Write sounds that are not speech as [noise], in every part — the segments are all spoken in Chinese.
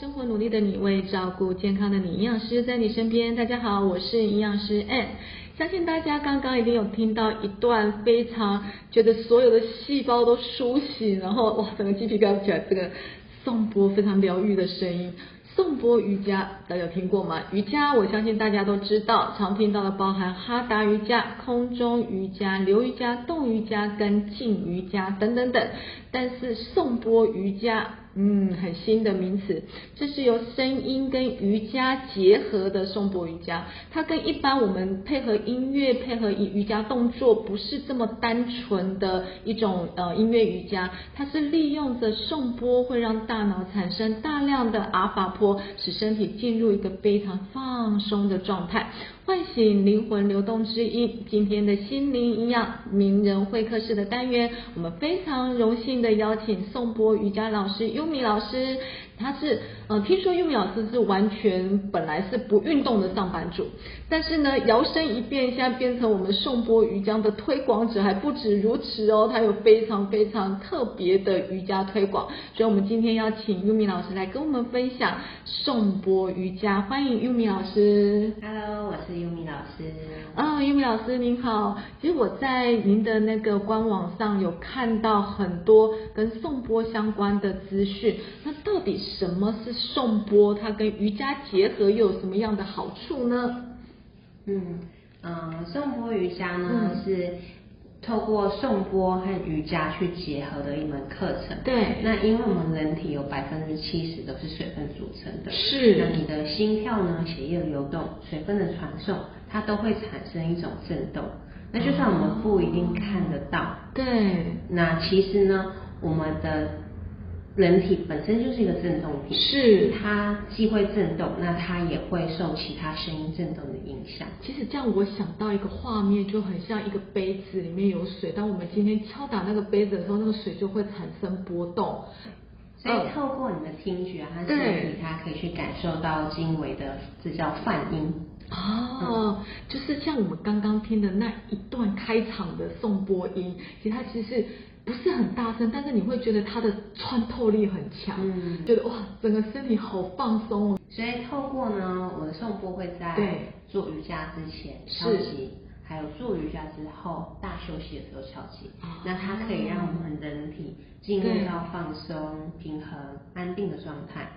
生活努力的你，为照顾健康的你，营养师在你身边。大家好，我是营养师 Ann。相信大家刚刚一定有听到一段非常觉得所有的细胞都苏醒，然后哇，整个鸡皮疙瘩起来，这个颂钵非常疗愈的声音。颂钵瑜伽大家有听过吗？瑜伽我相信大家都知道，常听到的包含哈达瑜伽、空中瑜伽、流瑜伽、动瑜伽跟静瑜伽等等等。但是颂钵瑜伽。嗯，很新的名词，这是由声音跟瑜伽结合的颂钵瑜伽。它跟一般我们配合音乐、配合瑜伽动作，不是这么单纯的一种呃音乐瑜伽。它是利用着颂钵，会让大脑产生大量的阿法波，使身体进入一个非常放松的状态。唤醒灵魂流动之音，今天的心灵营养名人会客室的单元，我们非常荣幸的邀请宋波瑜伽老师优米老师。他是，呃，听说玉米老师是完全本来是不运动的上班族，但是呢，摇身一变，现在变成我们颂钵瑜伽的推广者，还不止如此哦，他有非常非常特别的瑜伽推广，所以我们今天要请玉米老师来跟我们分享颂钵瑜伽，欢迎玉米老师。Hello，我是玉米老师。啊，玉米老师您好，其实我在您的那个官网上有看到很多跟颂钵相关的资讯，那到底是？什么是颂钵？它跟瑜伽结合又有什么样的好处呢？嗯嗯，颂钵瑜伽呢是透过颂钵和瑜伽去结合的一门课程。对。那因为我们人体有百分之七十都是水分组成的。是。那你的心跳呢？血液流动、水分的传送，它都会产生一种震动。那就算我们不一定看得到。对。那其实呢，我们的。人体本身就是一个振动体，是它既会振动，那它也会受其他声音振动的影响。其实这样我想到一个画面，就很像一个杯子里面有水，当我们今天敲打那个杯子的时候，那个水就会产生波动。所以透过你的听觉和身体，它可以去感受到经微的，这叫泛音。哦，就是像我们刚刚听的那一段开场的颂钵音，其实它其实是。不是很大声，但是你会觉得它的穿透力很强，嗯，觉得哇，整个身体好放松哦。所以透过呢，我的颂钵会在做瑜伽之前敲击，还有做瑜伽之后大休息的时候敲击，那它可以让我们人体进入到放松、平衡、安定的状态。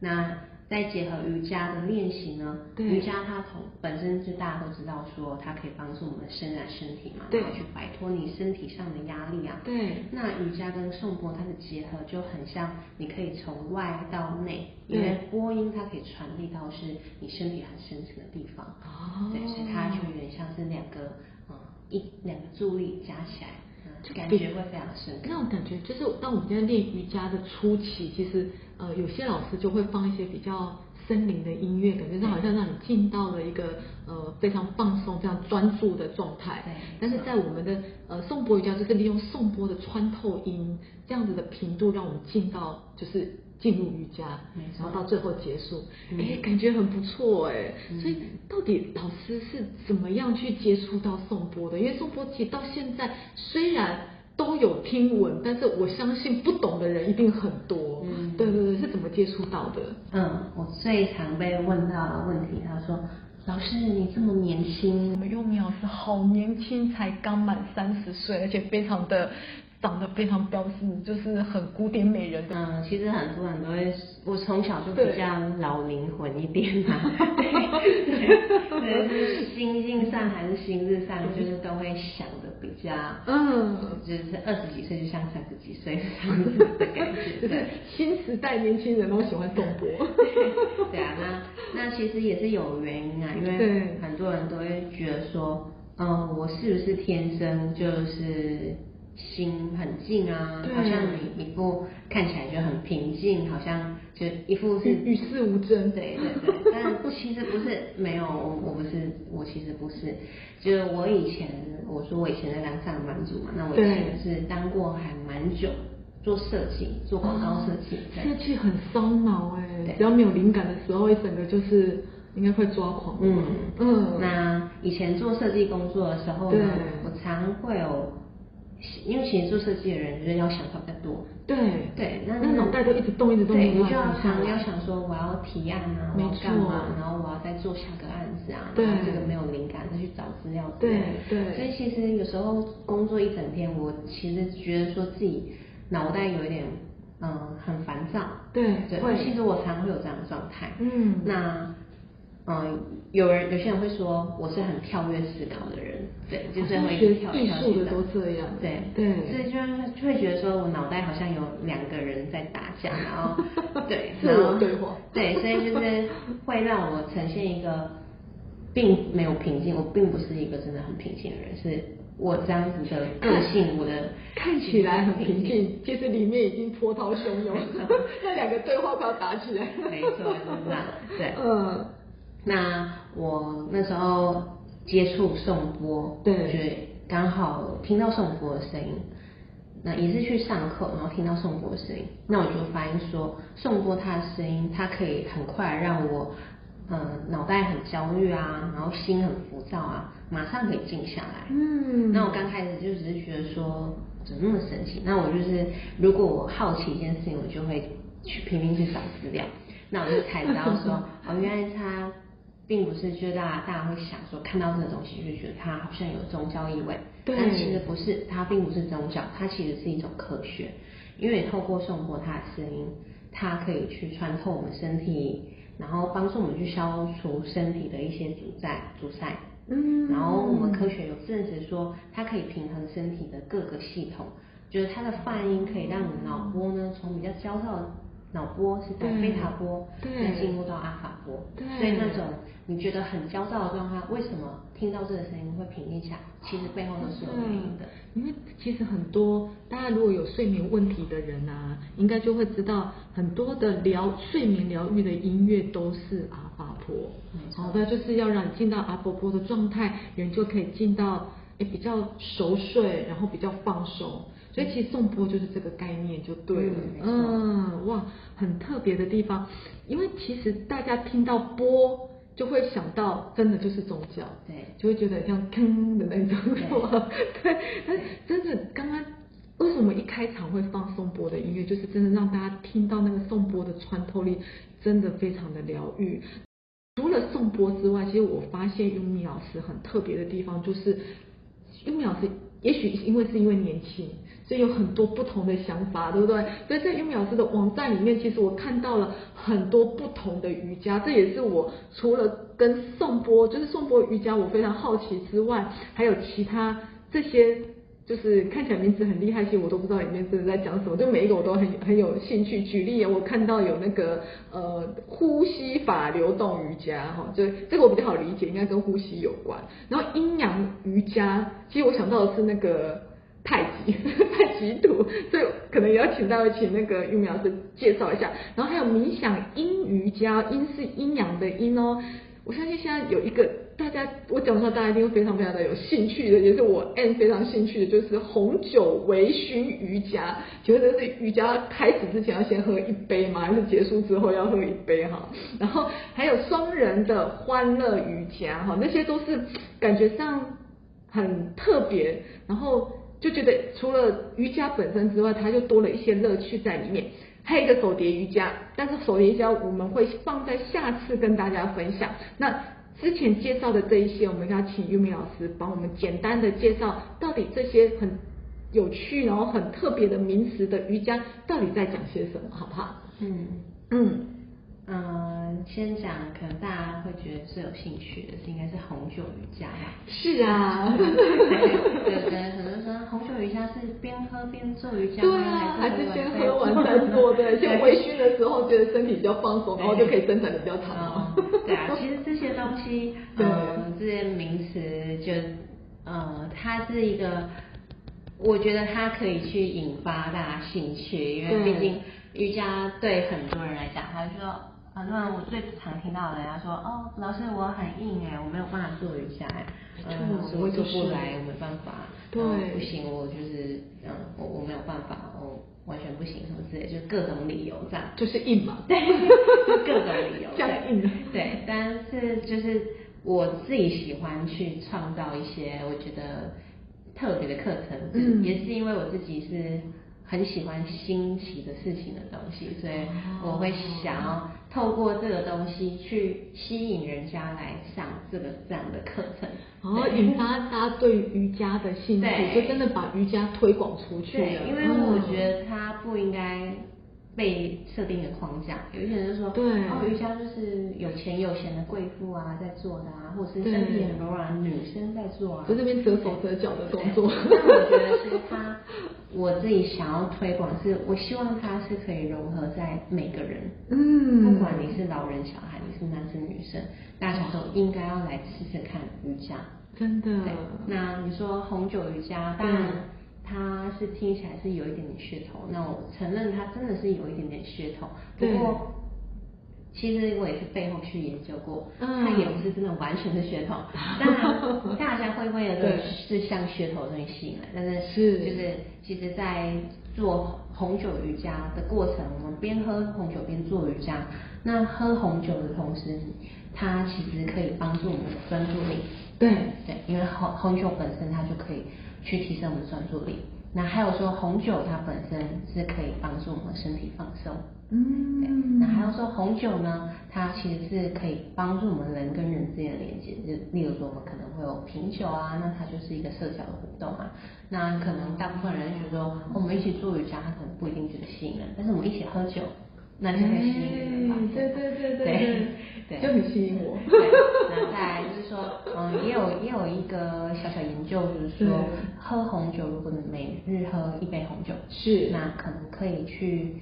那再结合瑜伽的练习呢？瑜伽它从本身就大家都知道说，它可以帮助我们伸展身体嘛，然后去摆脱你身体上的压力啊。对。那瑜伽跟颂钵它的结合就很像，你可以从外到内，因为波音它可以传递到是你身体很深层的地方。哦。对，所以它就有点像是两个，嗯，一两个助力加起来。感觉会非常深，那种感觉就是，当我们在练瑜伽的初期，其实呃，有些老师就会放一些比较森林的音乐，感觉是好像让你进到了一个呃非常放松、非常专注的状态。对。但是在我们的呃颂钵瑜伽，就是利用颂钵的穿透音这样子的频度，让我们进到就是。进入瑜伽，然后到最后结束，哎，感觉很不错哎。所以到底老师是怎么样去接触到颂钵的？因为颂钵其实到现在虽然都有听闻，但是我相信不懂的人一定很多。嗯，对对对，是怎么接触到的？嗯，我最常被问到的问题，他说：“老师，你这么年轻，我们优米老师好年轻，才刚满三十岁，而且非常的。”长得非常标致，就是很古典美人。嗯，其实很多人都会，我从小就比较老灵魂一点嘛。[laughs] 对，就是心境上还是心智上，就是都会想的比较，嗯，就是二十几岁就像三十几岁这样子的感觉。对，新时代年轻人都喜欢动波。对啊，那那其实也是有原因啊，因为很多人都会觉得说，嗯，我是不是天生就是。心很静啊，好像你一副看起来就很平静，好像就一副是与世无争。对对对，但其实不是，没有我我不是，我其实不是，就是我以前我说我以前在当上班族嘛，那我以前是当过还蛮久做设计，做广告设计，设计很烧脑哎，只要没有灵感的时候，一整个就是应该会抓狂。嗯嗯。那以前做设计工作的时候呢，我常会有。因为其实做设计的人就是要想法比较多，对对，那那脑袋都一直动一直动，对，你就要常要想说我要提案啊，我要干嘛，然后我要再做下个案子啊，然后这个没有灵感再去找资料，对对，所以其实有时候工作一整天，我其实觉得说自己脑袋有一点嗯很烦躁，对对，其实我常会有这样的状态，嗯，那。嗯，有人有些人会说我是很跳跃思考的人，对，就是会跳艺术的都这样，对。对，所以就是就会觉得说我脑袋好像有两个人在打架，然后对，[laughs] 自我对话，对，所以就是会让我呈现一个并没有平静，我并不是一个真的很平静的人，是我这样子的个性，我的看起来很平静，其实里面已经波涛汹涌，[laughs] 那两个对话快要打起来，没错，是这样，对，嗯。那我那时候接触颂钵，对，就刚好听到颂钵的声音。那也是去上课，然后听到颂钵的声音，那我就发现说，颂钵它的声音，它可以很快让我，嗯，脑袋很焦虑啊，然后心很浮躁啊，马上可以静下来。嗯。那我刚开始就只是觉得说，怎么那么神奇？那我就是，如果我好奇一件事情，我就会去拼命去找资料。那我就才知道说，[laughs] 哦，原来它。并不是，就大家大家会想说，看到这个东西就觉得它好像有宗教意味，但其实不是，它并不是宗教，它其实是一种科学，因为透过颂钵它的声音，它可以去穿透我们身体，然后帮助我们去消除身体的一些阻塞阻塞，嗯，然后我们科学有证实说，它可以平衡身体的各个系统，就是它的泛音可以让你脑波呢从比较焦躁。脑波是在贝塔波，再进入到阿法波，所以那种你觉得很焦躁的状态，为什么听到这个声音会平一下？其实背后都是有原因的。因为其实很多大家如果有睡眠问题的人啊，应该就会知道很多的疗睡眠疗愈的音乐都是阿法波。好的，就是要让你进到阿波波的状态，人就可以进到诶比较熟睡，然后比较放松。所以其实颂钵就是这个概念就对了，嗯，哇，很特别的地方，因为其实大家听到钵就会想到真的就是宗教，对，就会觉得像坑的那种，[laughs] 对，但真的刚刚为什么一开场会放颂钵的音乐，就是真的让大家听到那个颂钵的穿透力真的非常的疗愈。除了颂钵之外，其实我发现优米老师很特别的地方就是优米老师。也许因为是因为年轻，所以有很多不同的想法，对不对？所以在优米老师的网站里面，其实我看到了很多不同的瑜伽，这也是我除了跟颂钵，就是颂钵瑜伽，我非常好奇之外，还有其他这些。就是看起来名字很厉害，其实我都不知道里面真的在讲什么。就每一个我都很很有兴趣。举例，我看到有那个呃呼吸法流动瑜伽，哈，就这个我比较好理解，应该跟呼吸有关。然后阴阳瑜伽，其实我想到的是那个太极 [laughs] 太极图，所以可能也要请到请那个玉苗老师介绍一下。然后还有冥想阴瑜伽，阴是阴阳的阴哦。我相信现在有一个大家，我讲的话大家一定会非常非常的有兴趣的，也是我 N 非常兴趣的，就是红酒微醺瑜伽。请问这是瑜伽开始之前要先喝一杯吗？还是结束之后要喝一杯哈？然后还有双人的欢乐瑜伽哈，那些都是感觉上很特别，然后就觉得除了瑜伽本身之外，它就多了一些乐趣在里面。还有一个手碟瑜伽，但是手碟瑜伽我们会放在下次跟大家分享。那之前介绍的这一些，我们要请玉米老师帮我们简单的介绍，到底这些很有趣然后很特别的名词的瑜伽到底在讲些什么，好不好？嗯嗯。嗯，先讲可能大家会觉得最有兴趣的是应该是红酒瑜伽吧？是啊，对对，可能说红酒瑜伽是边喝边做瑜伽，对啊，还是先喝完再做？对，先微醺的时候觉得身体比较放松，然后就可以生产的比较长。对啊，其实这些东西，嗯，这些名词就呃，它是一个，我觉得它可以去引发大家兴趣，因为毕竟瑜伽对很多人来讲，他说。很多人我最常听到的，人家说哦，老师我很硬哎，我没有办法做瑜伽哎，嗯，我做不来，我没办法，对，不行，我就是嗯，我我没有办法，我完全不行什么之类，就各种理由这样。就是硬嘛，对，[laughs] 各种理由。这样硬。对，但是就是我自己喜欢去创造一些我觉得特别的课程，嗯，也是因为我自己是。很喜欢新奇的事情的东西，所以我会想要透过这个东西去吸引人家来上这个这样的课程，然后引发大家对瑜伽的兴趣，就真的把瑜伽推广出去了。因为我觉得它不应该。被设定的框架，有一些人就说，哦，瑜伽就是有钱有闲的贵妇啊在做的啊，或者是身体很柔软的女生在做啊，就这边折手折脚的动作。但我觉得是他，我自己想要推广，是我希望它是可以融合在每个人，嗯，不管你是老人小孩，你是男生女生，大家都应该要来试试看瑜伽，真的。对，那你说红酒瑜伽，当然。它是听起来是有一点点噱头，那我承认它真的是有一点点噱头。不过，其实我也是背后去研究过，它也不是真的完全的噱头。当然，大家会为了是像噱头东西吸引来，但是是就是其实，在做红酒瑜伽的过程，我们边喝红酒边做瑜伽。那喝红酒的同时，它其实可以帮助我们的专注力。对对，因为红红酒本身它就可以。去提升我们的专注力。那还有说红酒它本身是可以帮助我们身体放松。嗯。那还有说红酒呢，它其实是可以帮助我们人跟人之间的连接。就例如说我们可能会有品酒啊，那它就是一个社交的活动啊。那可能大部分人觉得说我们一起做瑜伽，它可能不一定觉得吸引人，但是我们一起喝酒。那就很吸引人，对对对对对，就很吸引我。那再来就是说，嗯，也有也有一个小小研究，就是说，喝红酒，如果你每日喝一杯红酒，是，那可能可以去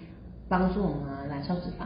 帮助我们燃烧脂肪。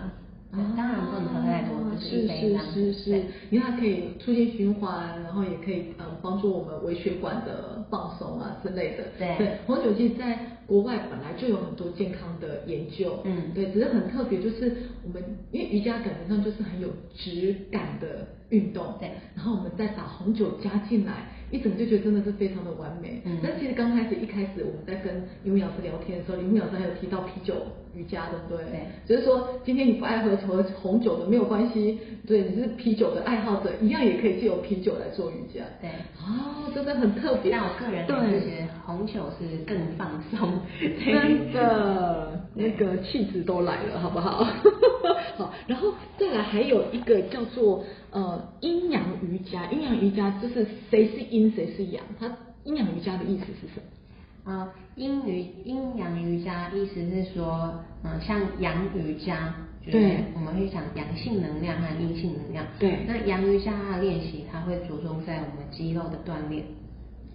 当然不能喝太多，就是是是是，因为它可以促进循环，然后也可以嗯帮助我们微血管的放松啊之类的。对，红酒其实在国外本来就有很多健康的研究，嗯，对，只是很特别，就是我们因为瑜伽感觉上就是很有质感的运动，对，然后我们再把红酒加进来。一整就觉得真的是非常的完美。嗯。但其实刚开始一开始我们在跟李木老师聊天的时候，李木老师还有提到啤酒瑜伽的，对。对。就是说今天你不爱喝喝红酒的没有关系，对，你是啤酒的爱好者，一样也可以借由啤酒来做瑜伽。对。哦，真的很特别。但我个人对觉得红酒是更放松。真的，[laughs] 那个气质都来了，好不好？[laughs] 好，然后再来还有一个叫做。呃，阴阳瑜伽，阴阳瑜伽就是谁是阴谁是阳？它阴阳瑜伽的意思是什么？啊，阴瑜阴阳瑜伽意思是说，嗯，像阳瑜伽，对，我们会讲阳性能量和阴性能量。对，那阳瑜伽它的练习，它会着重在我们肌肉的锻炼。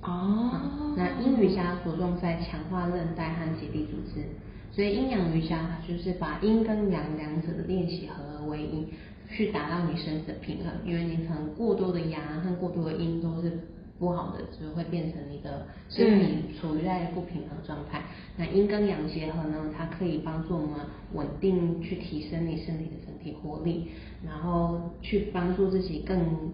哦。那阴瑜伽着重在强化韧带和结缔组织，所以阴阳瑜伽它就是把阴跟阳两者的练习合而为一。去达到你身体的平衡，因为你可能过多的阳和过多的阴都是不好的，就会变成你的身体处于在不平衡状态。那阴跟阳结合呢，它可以帮助我们稳定，去提升你身体的整体活力，然后去帮助自己更。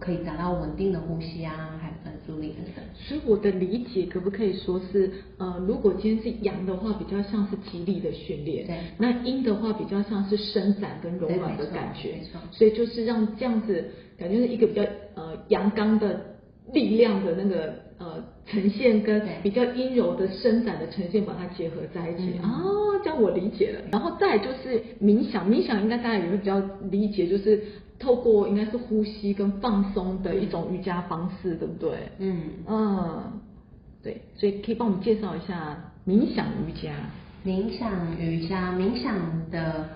可以达到稳定的呼吸啊，还有专注力等等。所以我的理解可不可以说是，呃，如果今天是阳的话，比较像是肌力的训练；对，那阴的话比较像是伸展跟柔软的感觉。没错，所以就是让这样子，感觉是一个比较呃阳刚的力量的那个呃呈现，跟比较阴柔的伸展的呈现，把它结合在一起。哦，这样我理解了。然后再就是冥想，冥想应该大家也会比较理解，就是。透过应该是呼吸跟放松的一种瑜伽方式，对不对？嗯嗯，对，所以可以帮我们介绍一下冥想瑜伽。冥想瑜伽，冥想的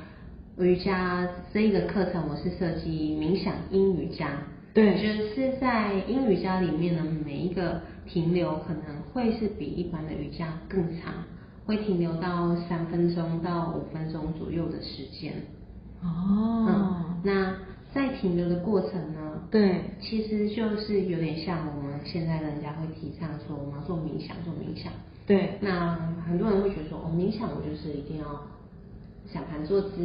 瑜伽这一个课程，我是设计冥想阴瑜伽。对，就是在阴瑜伽里面呢，每一个停留可能会是比一般的瑜伽更长，会停留到三分钟到五分钟左右的时间。哦，嗯，那。在停留的过程呢，对，其实就是有点像我们现在人家会提倡说我们要做冥想，做冥想。对，那很多人会觉得说，哦，冥想我就是一定要想盘坐姿，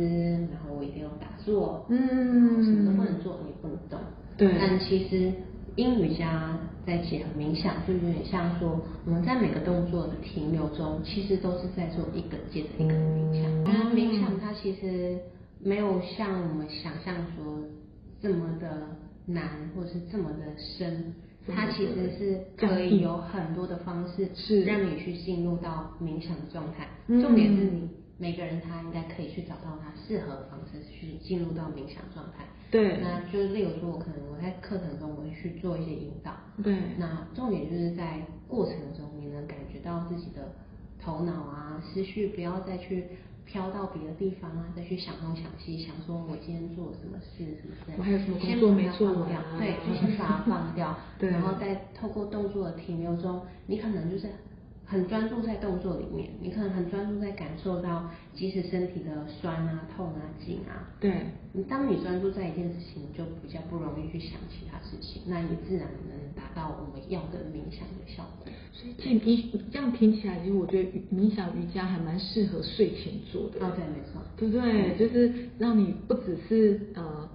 然后我一定要打坐，嗯，什么都不能做，你不能动。对。但其实英瑜伽再结合冥想，就有点像说我们在每个动作的停留中，其实都是在做一个接着一个的冥想。那冥想它其实没有像我们想象说这么的难，或者是这么的深。它其实是可以有很多的方式，是让你去进入到冥想的状态。重点是你每个人他应该可以去找到他适合的方式去进入到冥想状态。对，那就是例如说，我可能我在课程中我会去做一些引导。对，那重点就是在过程中你能感觉到自己的头脑啊思绪不要再去。飘到别的地方啊，再去想东想西，想说我今天做了什么事，是不是？我还有什么工作没做掉？对，就先把它放掉。[laughs] 对。然后再透过动作的停留中，你可能就是很专注在动作里面，你可能很专注在感受到，即使身体的酸啊、痛啊、紧啊。对。你当你专注在一件事情，就比较不容易去想其他事情，那你自然能达到我们要的冥想的效果。所以这这样听起来，其实我觉得冥想瑜伽还蛮适合睡前做的。哦，对，没错，对不对？就是让你不只是呃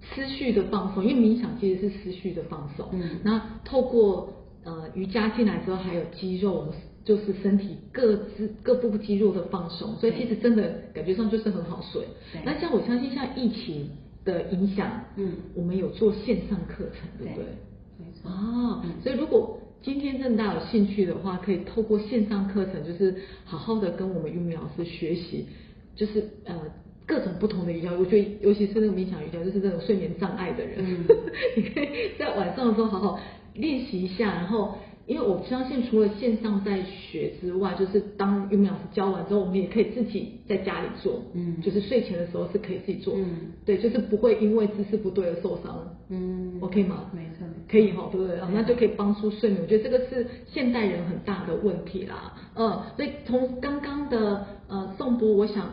思绪的放松，因为冥想其实是思绪的放松。嗯。那透过呃瑜伽进来之后，还有肌肉，就是身体各肢各部肌肉的放松，所以其实真的感觉上就是很好睡。那像我相信，像疫情的影响，嗯，我们有做线上课程，对不对？没错。啊，所以如果今天正大有兴趣的话，可以透过线上课程，就是好好的跟我们玉米老师学习，就是呃各种不同的瑜伽。我觉得尤其是那个冥想瑜伽，就是那种睡眠障碍的人，[laughs] 你可以在晚上的时候好好练习一下，然后。因为我相信，除了线上在学之外，就是当玉米老师教完之后，我们也可以自己在家里做，嗯，就是睡前的时候是可以自己做，嗯，对，就是不会因为姿势不对而受伤，嗯，OK 吗？没错，可以哈，对不对？那就可以帮助睡眠。我觉得这个是现代人很大的问题啦，嗯，所以从刚刚的呃颂钵，我想。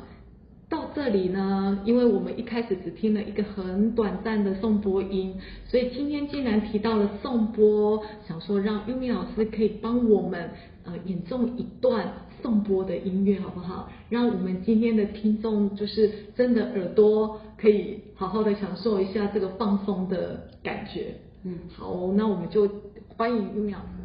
到这里呢，因为我们一开始只听了一个很短暂的颂钵音，所以今天既然提到了颂钵，想说让优米老师可以帮我们呃演奏一段颂钵的音乐，好不好？让我们今天的听众就是真的耳朵可以好好的享受一下这个放松的感觉。嗯，好，那我们就欢迎优米老师。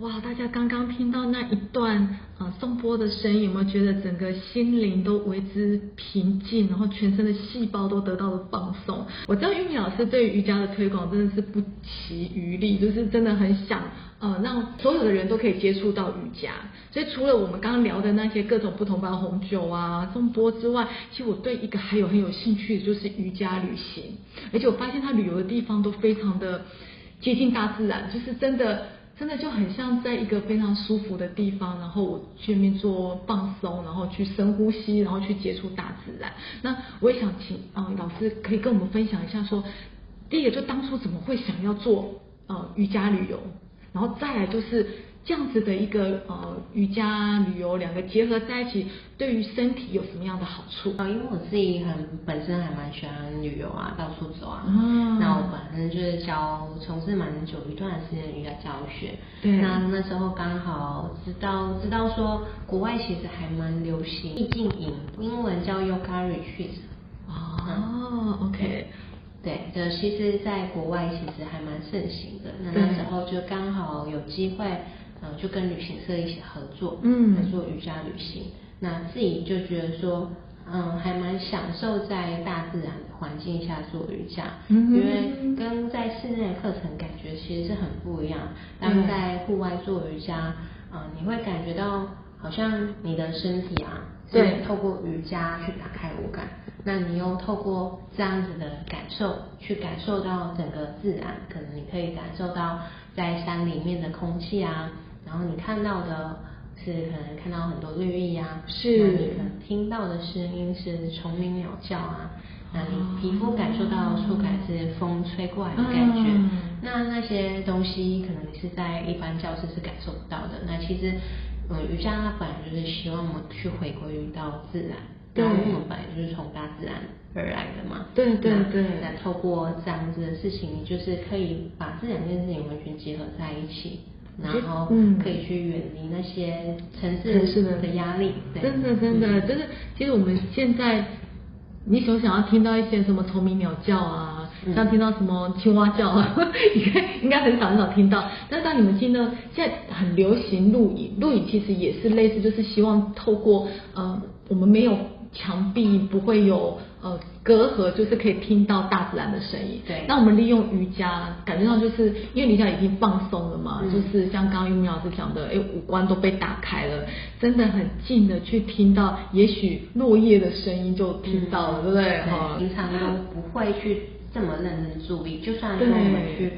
哇，大家刚刚听到那一段呃颂钵的声音，有没有觉得整个心灵都为之平静，然后全身的细胞都得到了放松？我知道玉米老师对瑜伽的推广真的是不遗余力，就是真的很想呃让所有的人都可以接触到瑜伽。所以除了我们刚刚聊的那些各种不同包红酒啊、颂钵之外，其实我对一个还有很有兴趣的就是瑜伽旅行，而且我发现他旅游的地方都非常的接近大自然，就是真的。真的就很像在一个非常舒服的地方，然后我去面做放松，然后去深呼吸，然后去接触大自然。那我也想请啊老师可以跟我们分享一下，说第一个就当初怎么会想要做呃瑜伽旅游，然后再来就是。这样子的一个呃瑜伽旅游两个结合在一起，对于身体有什么样的好处？啊，因为我自己很本身还蛮喜欢旅游啊，到处走啊。嗯。那我本身就是教从事蛮久一段时间瑜伽教学。对。那那时候刚好知道知道说国外其实还蛮流行意境营，英文叫 Yoga Retreat。哦，OK。对，这其实在国外其实还蛮盛行的。那那时候就刚好有机会。嗯，就跟旅行社一起合作，嗯，来做瑜伽旅行。那自己就觉得说，嗯，还蛮享受在大自然的环境下做瑜伽，嗯，因为跟在室内的课程感觉其实是很不一样。当在户外做瑜伽，嗯，你会感觉到好像你的身体啊，是透过瑜伽去打开五感，那你又透过这样子的感受去感受到整个自然，可能你可以感受到在山里面的空气啊。然后你看到的是可能看到很多绿意啊，是，那你可能听到的声音是虫鸣鸟叫啊，那你皮肤感受到触感是风吹过来的感觉，那那些东西可能你是在一般教室是感受不到的。那其实，嗯，瑜伽它本来就是希望我们去回归于到自然，对，我们本来就是从大自然而来的嘛，对对对。那透过这样子的事情，你就是可以把这两件事情完全结合在一起。然后可以去远离那些城市的压力，真的真的真的。其实我们现在，你所想要听到一些什么虫鸣鸟叫啊，像听到什么青蛙叫啊，[laughs] 应该应该很少很少听到。但是当你们听到现在很流行录影，录影其实也是类似，就是希望透过呃我们没有。墙壁不会有呃隔阂，就是可以听到大自然的声音。对。那我们利用瑜伽，感觉到就是因为瑜伽已经放松了嘛，就是像刚刚玉明老师讲的，哎，五官都被打开了，真的很近的去听到，也许落叶的声音就听到了，对不对？哈。平常都不会去这么认真注意，就算说我们去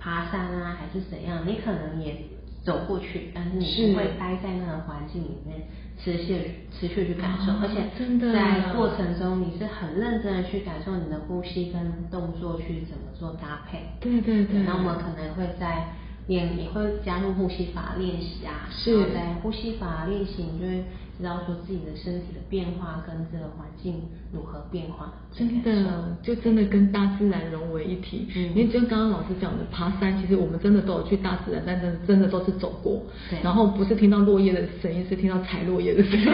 爬山啊，还是怎样，你可能也走过去，但是你不会待在那个环境里面。持续持续去感受，而且在过程中你是很认真的去感受你的呼吸跟动作去怎么做搭配。对对对。那我们可能会在练，也会加入呼吸法练习啊。是。在呼吸法练习，你就会知道说自己的身体的变化跟这个环境如何变化。真的，就真的跟大自然融为一体。嗯。因为就刚刚老师讲的，爬山其实我们真的都有去大自然，但真真的都是走过。对。然后不是听到落叶的声音，是听到踩落叶的声音。[laughs]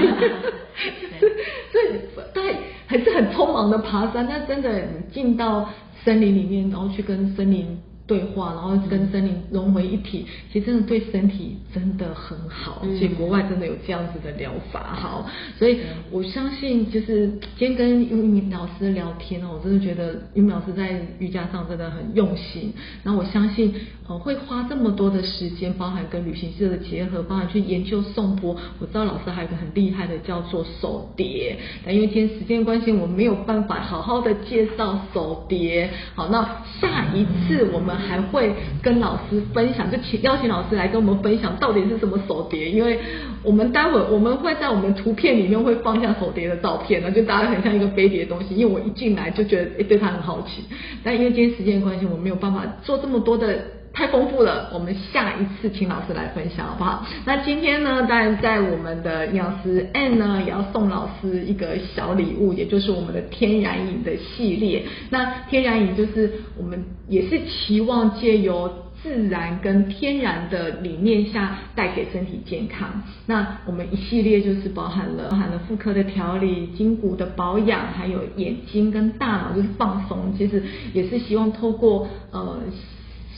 所以，对，还是很匆忙的爬山，但真的进到森林里面，然后去跟森林。对话，然后跟森林融为一体，其实真的对身体真的很好。所以国外真的有这样子的疗法，好，所以我相信就是今天跟玉米老师聊天哦，我真的觉得玉米老师在瑜伽上真的很用心。然后我相信呃会花这么多的时间，包含跟旅行社的结合，包含去研究颂钵。我知道老师还有一个很厉害的叫做手碟，但因为今天时间关系，我没有办法好好的介绍手碟。好，那下一次我们。还会跟老师分享，就请邀请老师来跟我们分享到底是什么手碟，因为我们待会我们会在我们图片里面会放下手碟的照片呢，就大家很像一个飞碟的东西。因为我一进来就觉得诶对它很好奇，但因为今天时间关系，我没有办法做这么多的。太丰富了，我们下一次请老师来分享好不好？那今天呢，当然在我们的营养师 N 呢，也要送老师一个小礼物，也就是我们的天然饮的系列。那天然饮就是我们也是期望借由自然跟天然的理念下带给身体健康。那我们一系列就是包含了包含了妇科的调理、筋骨的保养，还有眼睛跟大脑就是放松。其实也是希望透过呃。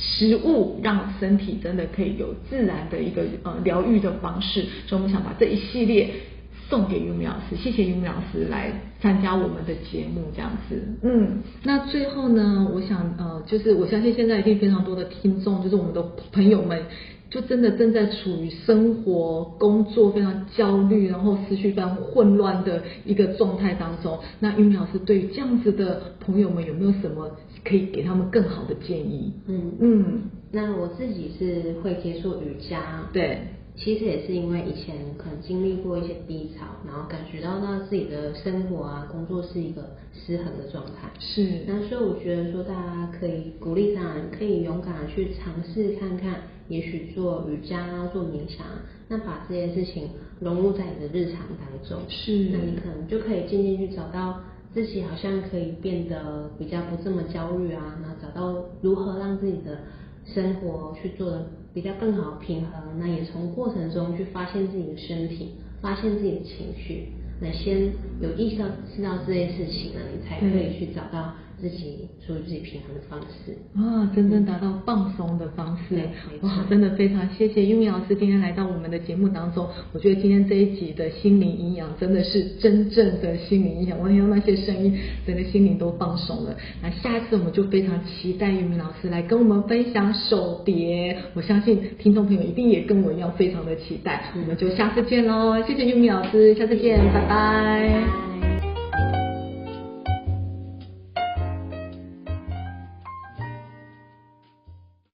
食物让身体真的可以有自然的一个呃疗愈的方式，所以我们想把这一系列。送给玉米老师，谢谢玉米老师来参加我们的节目，这样子。嗯，那最后呢，我想呃，就是我相信现在一定非常多的听众，就是我们的朋友们，就真的正在处于生活、工作非常焦虑，然后思绪非常混乱的一个状态当中。那玉米老师对于这样子的朋友们，有没有什么可以给他们更好的建议？嗯嗯，那我自己是会接触瑜伽，对。其实也是因为以前可能经历过一些低潮，然后感觉到那自己的生活啊、工作是一个失衡的状态。是。那所以我觉得说，大家可以鼓励大家，可以勇敢的去尝试看看，也许做瑜伽、做冥想，那把这件事情融入在你的日常当中。是。那你可能就可以渐渐去找到自己，好像可以变得比较不这么焦虑啊，那找到如何让自己的生活去做的。比较更好平衡，那也从过程中去发现自己的身体，发现自己的情绪，那先有意识到知道这些事情呢，你才可以去找到。自己属于自己平衡的方式啊，真正达到放松的方式哇，真的非常谢谢玉米老师今天来到我们的节目当中。我觉得今天这一集的心灵营养真的是真正的心灵营养，我听到那些声音，整个心灵都放松了。那下一次我们就非常期待玉米老师来跟我们分享手碟，我相信听众朋友一定也跟我一样非常的期待。我们就下次见喽，谢谢玉米老师，下次见，拜拜。